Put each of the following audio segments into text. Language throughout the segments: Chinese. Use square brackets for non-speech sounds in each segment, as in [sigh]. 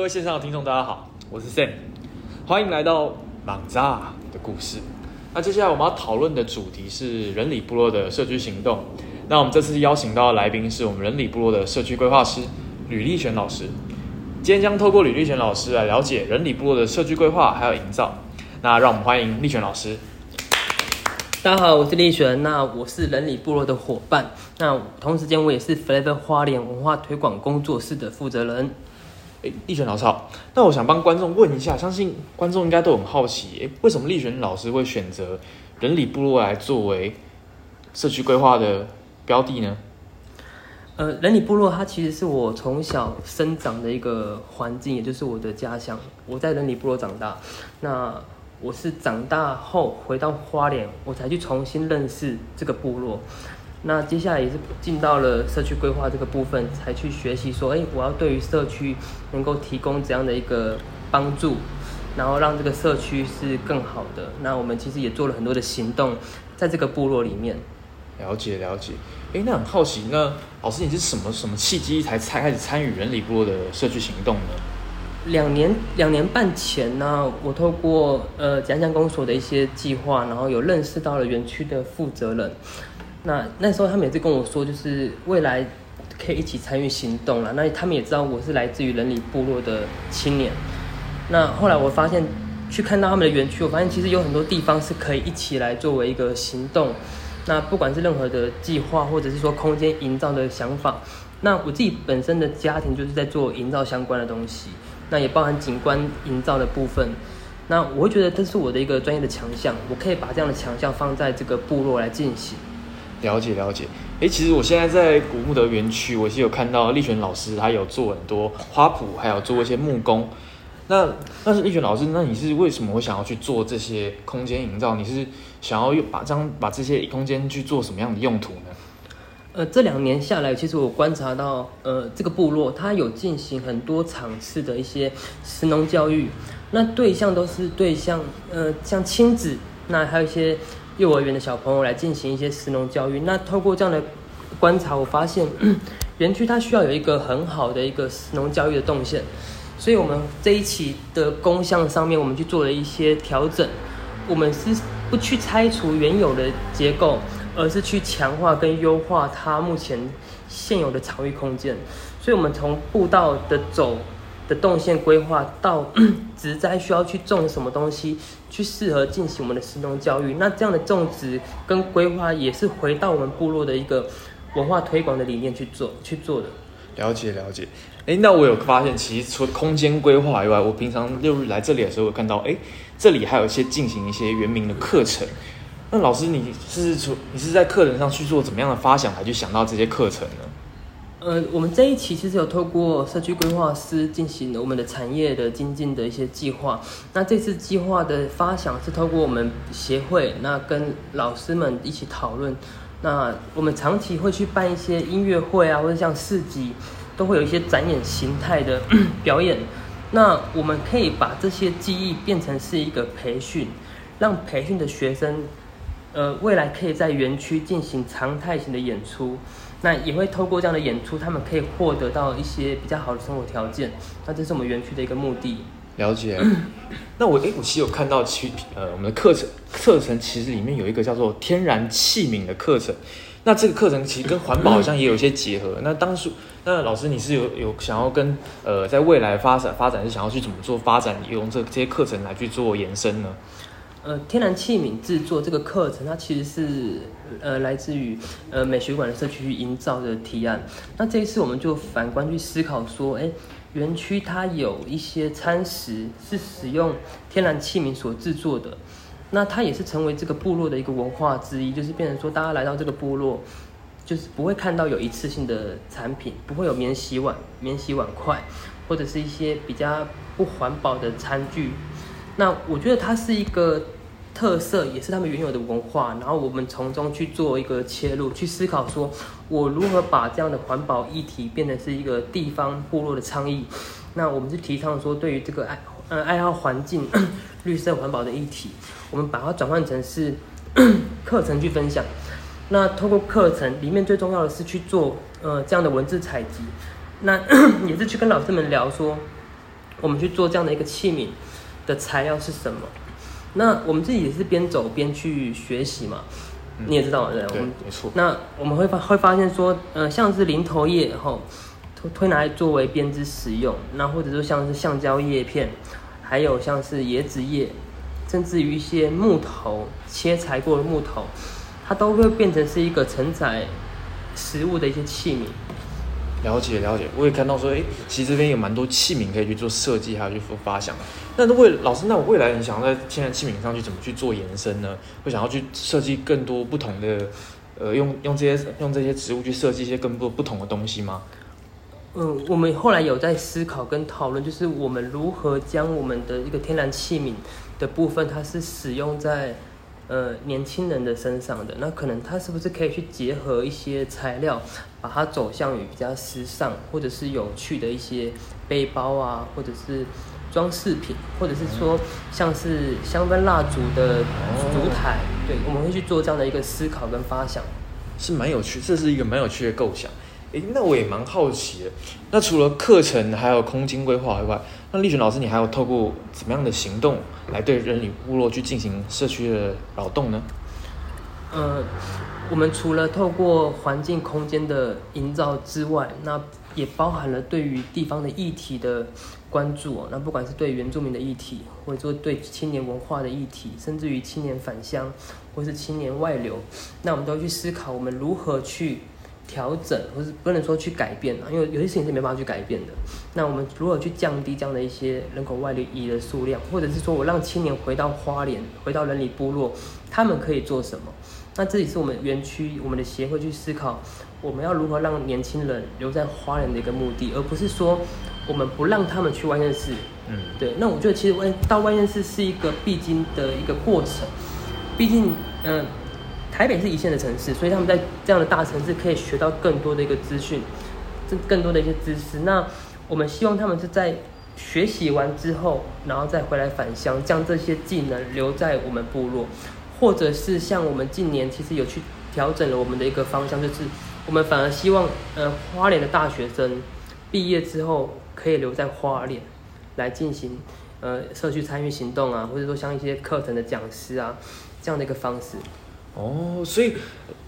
各位线上的听众，大家好，我是 Sam，欢迎来到莽炸的故事。那接下来我们要讨论的主题是人里部落的社区行动。那我们这次邀请到的来宾是我们人里部落的社区规划师吕立璇老师。今天将透过吕立璇老师来了解人里部落的社区规划还有营造。那让我们欢迎立璇老师。大家好，我是立璇，那我是人里部落的伙伴，那同时间我也是 Flavor 花莲文化推广工作室的负责人。诶，立璇老师好。那我想帮观众问一下，相信观众应该都很好奇，诶，为什么立璇老师会选择人里部落来作为社区规划的标的呢？呃，人里部落它其实是我从小生长的一个环境，也就是我的家乡。我在人里部落长大，那我是长大后回到花莲，我才去重新认识这个部落。那接下来也是进到了社区规划这个部分，才去学习说，哎，我要对于社区能够提供怎样的一个帮助，然后让这个社区是更好的。那我们其实也做了很多的行动，在这个部落里面。了解了解。诶，那很好奇，那老师你是什么什么契机才才开始参与人里部落的社区行动呢？两年两年半前呢，我透过呃蒋江公所的一些计划，然后有认识到了园区的负责人。那那时候他们也是跟我说，就是未来可以一起参与行动了。那他们也知道我是来自于人里部落的青年。那后来我发现去看到他们的园区，我发现其实有很多地方是可以一起来作为一个行动。那不管是任何的计划，或者是说空间营造的想法，那我自己本身的家庭就是在做营造相关的东西，那也包含景观营造的部分。那我会觉得这是我的一个专业的强项，我可以把这样的强项放在这个部落来进行。了解了解，诶，其实我现在在古木德园区，我是有看到立璇老师，他有做很多花圃，还有做一些木工。那但是立璇老师，那你是为什么会想要去做这些空间营造？你是想要用把这样把这些空间去做什么样的用途呢？呃，这两年下来，其实我观察到，呃，这个部落它有进行很多场次的一些神农教育，那对象都是对象，呃，像亲子，那还有一些。幼儿园的小朋友来进行一些实农教育。那透过这样的观察，我发现 [clears throat] 园区它需要有一个很好的一个实农教育的动线。所以，我们这一期的工项上面，我们去做了一些调整。我们是不去拆除原有的结构，而是去强化跟优化它目前现有的场域空间。所以，我们从步道的走。的动线规划到 [coughs] 植栽需要去种什么东西，去适合进行我们的实农教育。那这样的种植跟规划也是回到我们部落的一个文化推广的理念去做去做的。了解了解。哎，那我有发现，其实除空间规划以外，我平常六日来这里的时候，我看到哎，这里还有一些进行一些原名的课程。那老师，你是从你是在课程上去做怎么样的发想，才去想到这些课程呢？呃，我们这一期其实有透过社区规划师进行我们的产业的精进的一些计划。那这次计划的发想是透过我们协会，那跟老师们一起讨论。那我们长期会去办一些音乐会啊，或者像市集，都会有一些展演形态的 [clears throat] 表演。那我们可以把这些记忆变成是一个培训，让培训的学生，呃，未来可以在园区进行常态型的演出。那也会透过这样的演出，他们可以获得到一些比较好的生活条件。那这是我们园区的一个目的。了解。[coughs] 那我诶，我其实有看到，其呃，我们的课程课程其实里面有一个叫做天然器皿的课程。那这个课程其实跟环保好像也有一些结合。[laughs] 那当初，那老师你是有有想要跟呃，在未来发展发展是想要去怎么做发展，用这这些课程来去做延伸呢？呃，天然器皿制作这个课程，它其实是呃来自于呃美学馆的社区营造的提案。那这一次我们就反观去思考说，哎，园区它有一些餐食是使用天然器皿所制作的，那它也是成为这个部落的一个文化之一，就是变成说大家来到这个部落，就是不会看到有一次性的产品，不会有免洗碗、免洗碗筷，或者是一些比较不环保的餐具。那我觉得它是一个特色，也是他们原有的文化。然后我们从中去做一个切入，去思考说，我如何把这样的环保议题变成是一个地方部落的倡议。那我们是提倡说，对于这个爱呃爱好环境、绿色环保的议题，我们把它转换成是 [coughs] 课程去分享。那通过课程里面最重要的是去做呃这样的文字采集。那 [coughs] 也是去跟老师们聊说。我们去做这样的一个器皿的材料是什么。那我们自己也是边走边去学习嘛，你也知道对，对，没错。那我们会发会发现说，呃，像是零头叶吼，推推拿来作为编织使用，那或者说像是橡胶叶片，还有像是椰子叶，甚至于一些木头切裁过的木头，它都会变成是一个承载食物的一些器皿。了解了解，我也看到说，哎，其实这边有蛮多器皿可以去做设计，还有去发想。那未老师，那我未来你想要在现在器皿上去怎么去做延伸呢？会想要去设计更多不同的，呃，用用这些用这些植物去设计一些更多不同的东西吗？嗯，我们后来有在思考跟讨论，就是我们如何将我们的一个天然器皿的部分，它是使用在。呃，年轻人的身上的那可能他是不是可以去结合一些材料，把它走向于比较时尚或者是有趣的一些背包啊，或者是装饰品，或者是说像是香氛蜡烛的烛台，对，我们会去做这样的一个思考跟发想，是蛮有趣，这是一个蛮有趣的构想。诶，那我也蛮好奇的。那除了课程还有空间规划以外，那丽璇老师，你还有透过怎么样的行动来对人与部落去进行社区的劳动呢？呃，我们除了透过环境空间的营造之外，那也包含了对于地方的议题的关注。那不管是对原住民的议题，或者说对青年文化的议题，甚至于青年返乡或是青年外流，那我们都去思考我们如何去。调整，或是不能说去改变啊，因为有些事情是没办法去改变的。那我们如何去降低这样的一些人口外移的数量，或者是说我让青年回到花莲，回到人里部落，他们可以做什么？那这也是我们园区、我们的协会去思考，我们要如何让年轻人留在花莲的一个目的，而不是说我们不让他们去外县市。嗯，对。那我觉得其实外到外县市是一个必经的一个过程，毕竟，嗯。台北是一线的城市，所以他们在这样的大城市可以学到更多的一个资讯，这更多的一些知识。那我们希望他们是在学习完之后，然后再回来返乡，将这些技能留在我们部落，或者是像我们近年其实有去调整了我们的一个方向，就是我们反而希望，呃，花莲的大学生毕业之后可以留在花莲来进行呃社区参与行动啊，或者说像一些课程的讲师啊这样的一个方式。哦，所以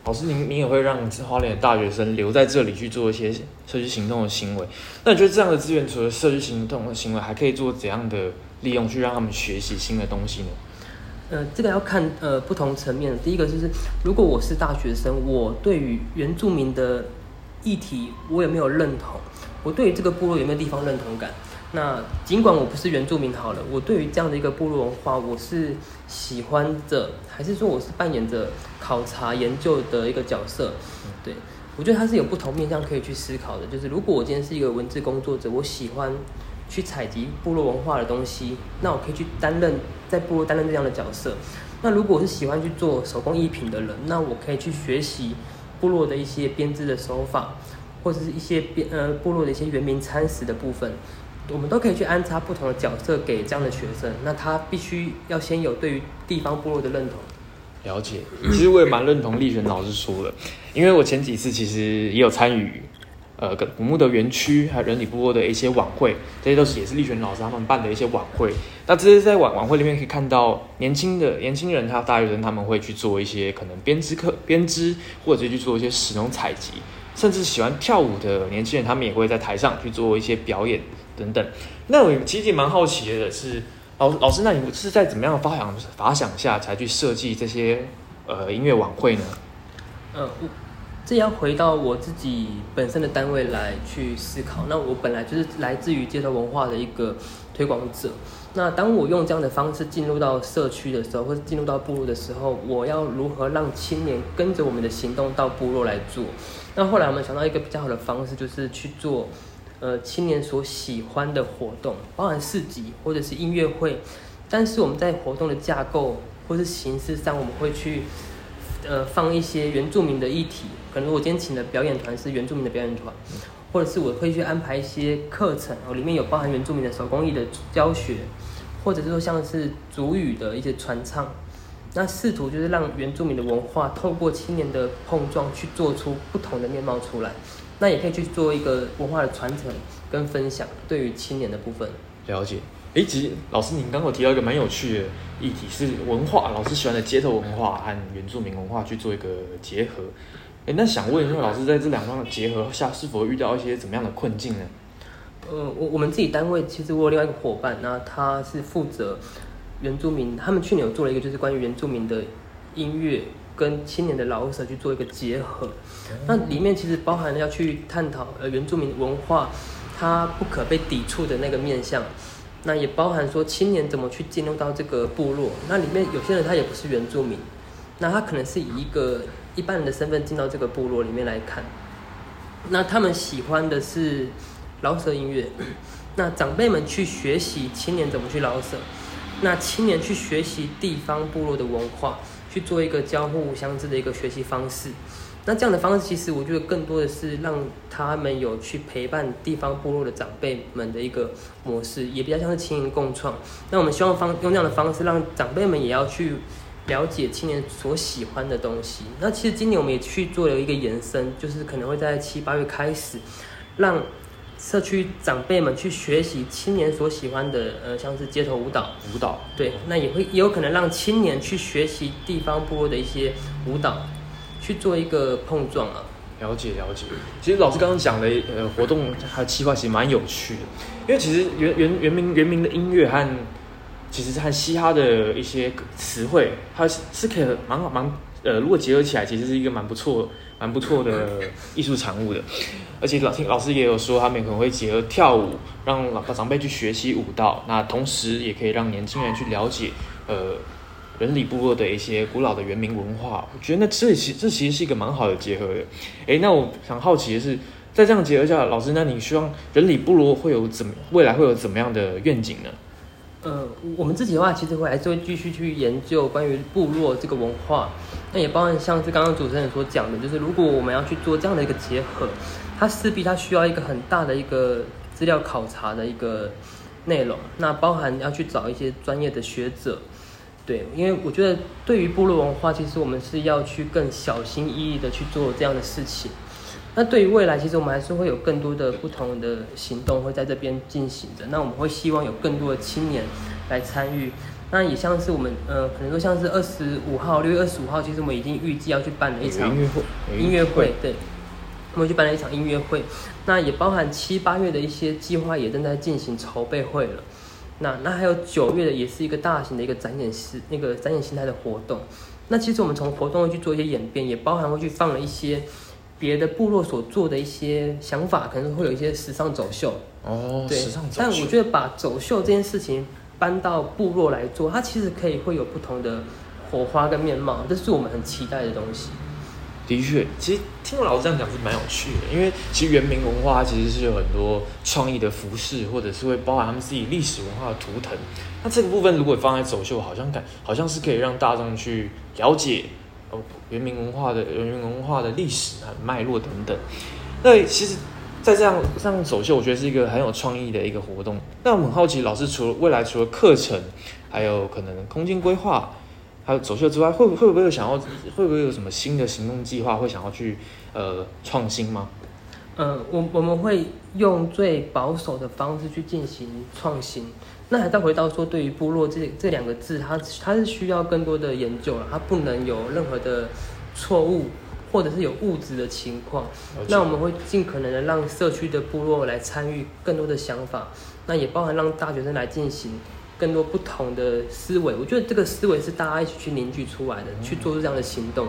老师，您您也会让花莲的大学生留在这里去做一些社区行动的行为。那你觉得这样的资源，除了社区行动的行为，还可以做怎样的利用，去让他们学习新的东西呢？呃，这个要看呃不同层面的。第一个就是，如果我是大学生，我对于原住民的议题，我有没有认同？我对于这个部落有没有地方认同感？那尽管我不是原住民好了，我对于这样的一个部落文化，我是喜欢着，还是说我是扮演着考察研究的一个角色？对，我觉得它是有不同面向可以去思考的。就是如果我今天是一个文字工作者，我喜欢去采集部落文化的东西，那我可以去担任在部落担任这样的角色。那如果我是喜欢去做手工艺品的人，那我可以去学习部落的一些编织的手法，或者是一些编呃部落的一些原民餐食的部分。我们都可以去安插不同的角色给这样的学生，那他必须要先有对于地方部落的认同。了解，其实我也蛮认同立璇老师说的，因为我前几次其实也有参与，呃，古墓的园区还有人里部落的一些晚会，这些都是也是立璇老师他们办的一些晚会。那这些在晚晚会里面可以看到年轻的年轻人，他大学生他们会去做一些可能编织课编织，或者去做一些石农采集，甚至喜欢跳舞的年轻人，他们也会在台上去做一些表演。等等，那我其实也蛮好奇的是，老老师，那你是在怎么样发想法想下才去设计这些呃音乐晚会呢？呃，我，这要回到我自己本身的单位来去思考。那我本来就是来自于街头文化的一个推广者。那当我用这样的方式进入到社区的时候，或者进入到部落的时候，我要如何让青年跟着我们的行动到部落来做？那后来我们想到一个比较好的方式，就是去做。呃，青年所喜欢的活动，包含市集或者是音乐会，但是我们在活动的架构或是形式上，我们会去呃放一些原住民的议题。可能我今天请的表演团是原住民的表演团，或者是我会去安排一些课程，哦，里面有包含原住民的手工艺的教学，或者是说像是主语的一些传唱，那试图就是让原住民的文化透过青年的碰撞，去做出不同的面貌出来。那也可以去做一个文化的传承跟分享，对于青年的部分。了解。诶，其实老师您刚刚有提到一个蛮有趣的议题，是文化，老师喜欢的街头文化和原住民文化去做一个结合。诶，那想问一下，老师在这两方的结合下，是否遇到一些怎么样的困境呢？呃，我我们自己单位其实我有另外一个伙伴，那他是负责原住民，他们去年有做了一个就是关于原住民的音乐跟青年的老舍去做一个结合，那里面其实包含了要去探讨呃原住民文化它不可被抵触的那个面向，那也包含说青年怎么去进入到这个部落，那里面有些人他也不是原住民，那他可能是以一个一般人的身份进到这个部落里面来看，那他们喜欢的是。老舍音乐，那长辈们去学习青年怎么去老舍，那青年去学习地方部落的文化，去做一个交互相知的一个学习方式。那这样的方式，其实我觉得更多的是让他们有去陪伴地方部落的长辈们的一个模式，也比较像是青年共创。那我们希望方用这样的方式，让长辈们也要去了解青年所喜欢的东西。那其实今年我们也去做了一个延伸，就是可能会在七八月开始让。社区长辈们去学习青年所喜欢的，呃，像是街头舞蹈，舞蹈，对，那也会也有可能让青年去学习地方部落的一些舞蹈，去做一个碰撞啊。了解了解，其实老师刚刚讲的呃活动还有计划其实蛮有趣的，因为其实原原原名原名的音乐和其实和嘻哈的一些词汇，它是是可以蛮蛮呃，如果结合起来，其实是一个蛮不错。蛮不错的 [laughs] 艺术产物的，而且老听老师也有说，他们可能会结合跳舞，让老长辈去学习舞蹈，那同时也可以让年轻人去了解，呃，人里部落的一些古老的原民文化。我觉得那这其这其实是一个蛮好的结合的。诶，那我想好奇的是，在这样结合下，老师，那你希望人里部落会有怎么未来会有怎么样的愿景呢？呃，我们自己的话，其实会还是会继续去研究关于部落这个文化。那也包含像是刚刚主持人所讲的，就是如果我们要去做这样的一个结合，它势必它需要一个很大的一个资料考察的一个内容。那包含要去找一些专业的学者，对，因为我觉得对于部落文化，其实我们是要去更小心翼翼的去做这样的事情。那对于未来，其实我们还是会有更多的不同的行动会在这边进行的。那我们会希望有更多的青年来参与。那也像是我们呃，可能说像是二十五号，六月二十五号，其实我们已经预计要去办了一场音乐会。音乐会，对，我们去办了一场音乐会。那也包含七八月的一些计划，也正在进行筹备会了。那那还有九月的，也是一个大型的一个展演式那个展演形态的活动。那其实我们从活动会去做一些演变，也包含会去放了一些。别的部落所做的一些想法，可能会有一些时尚走秀哦，对，时尚走秀。但我觉得把走秀这件事情搬到部落来做，它其实可以会有不同的火花跟面貌，这是我们很期待的东西。的确，其实听我老师这样讲是蛮有趣的，因为其实原民文化其实是有很多创意的服饰，或者是会包含他们自己历史文化的图腾。那这个部分如果放在走秀，好像感好像是可以让大众去了解。哦原民文化的原民文化的历史和脉络等等，那其实，在这样这样走秀，我觉得是一个很有创意的一个活动。那我很好奇，老师除了未来除了课程，还有可能空间规划，还有走秀之外，会会不会有想要会不会有什么新的行动计划，会想要去呃创新吗？嗯，我我们会用最保守的方式去进行创新。那还再回到说，对于部落这这两个字，它它是需要更多的研究了，它不能有任何的错误，或者是有物质的情况。那我们会尽可能的让社区的部落来参与更多的想法，那也包含让大学生来进行更多不同的思维。我觉得这个思维是大家一起去凝聚出来的，去做出这样的行动。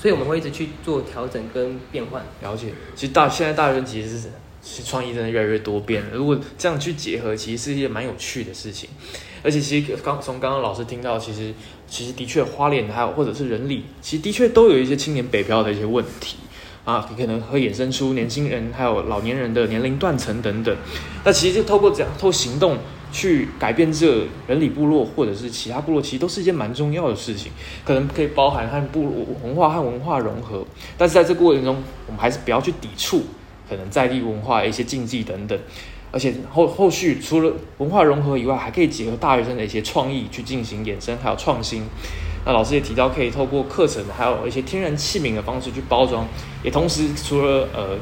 所以我们会一直去做调整跟变换。了解，其实大现在大学生其实是。其实创意真的越来越多变了。如果这样去结合，其实是一件蛮有趣的事情。而且，其实刚从刚刚老师听到，其实其实的确花莲还有或者是人力，其实的确都有一些青年北漂的一些问题啊，可能会衍生出年轻人还有老年人的年龄断层等等。那其实就透过这样透过行动去改变这人里部落或者是其他部落，其实都是一件蛮重要的事情。可能可以包含和部落文化和文化融合，但是在这过程中，我们还是不要去抵触。可能在地文化一些禁忌等等，而且后后续除了文化融合以外，还可以结合大学生的一些创意去进行衍生，还有创新。那老师也提到，可以透过课程，还有一些天然器皿的方式去包装，也同时除了呃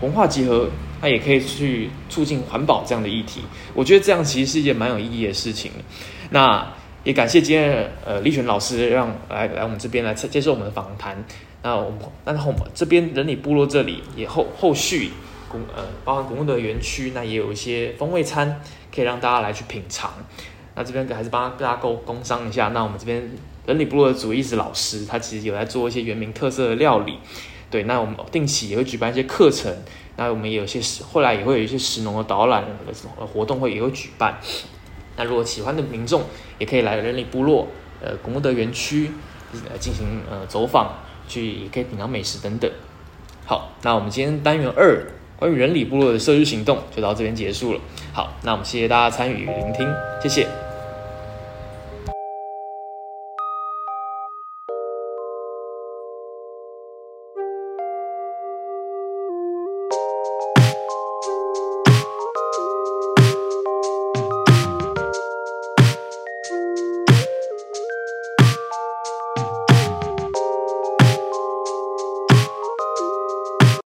文化结合那也可以去促进环保这样的议题。我觉得这样其实是一件蛮有意义的事情。那也感谢今天呃立璇老师让来来我们这边来接受我们的访谈。那我们那后这边人里部落这里也后后续公呃包含公共的园区，那也有一些风味餐可以让大家来去品尝。那这边还是帮大家工工商一下。那我们这边人里部落的主意是老师，他其实有在做一些原民特色的料理。对，那我们定期也会举办一些课程。那我们也有些食，后来也会有一些食农的导览的活动会也会举办。那如果喜欢的民众也可以来人里部落，呃，古木德园区呃进行呃走访，去也可以品尝美食等等。好，那我们今天单元二关于人理部落的社区行动就到这边结束了。好，那我们谢谢大家参与聆听，谢谢。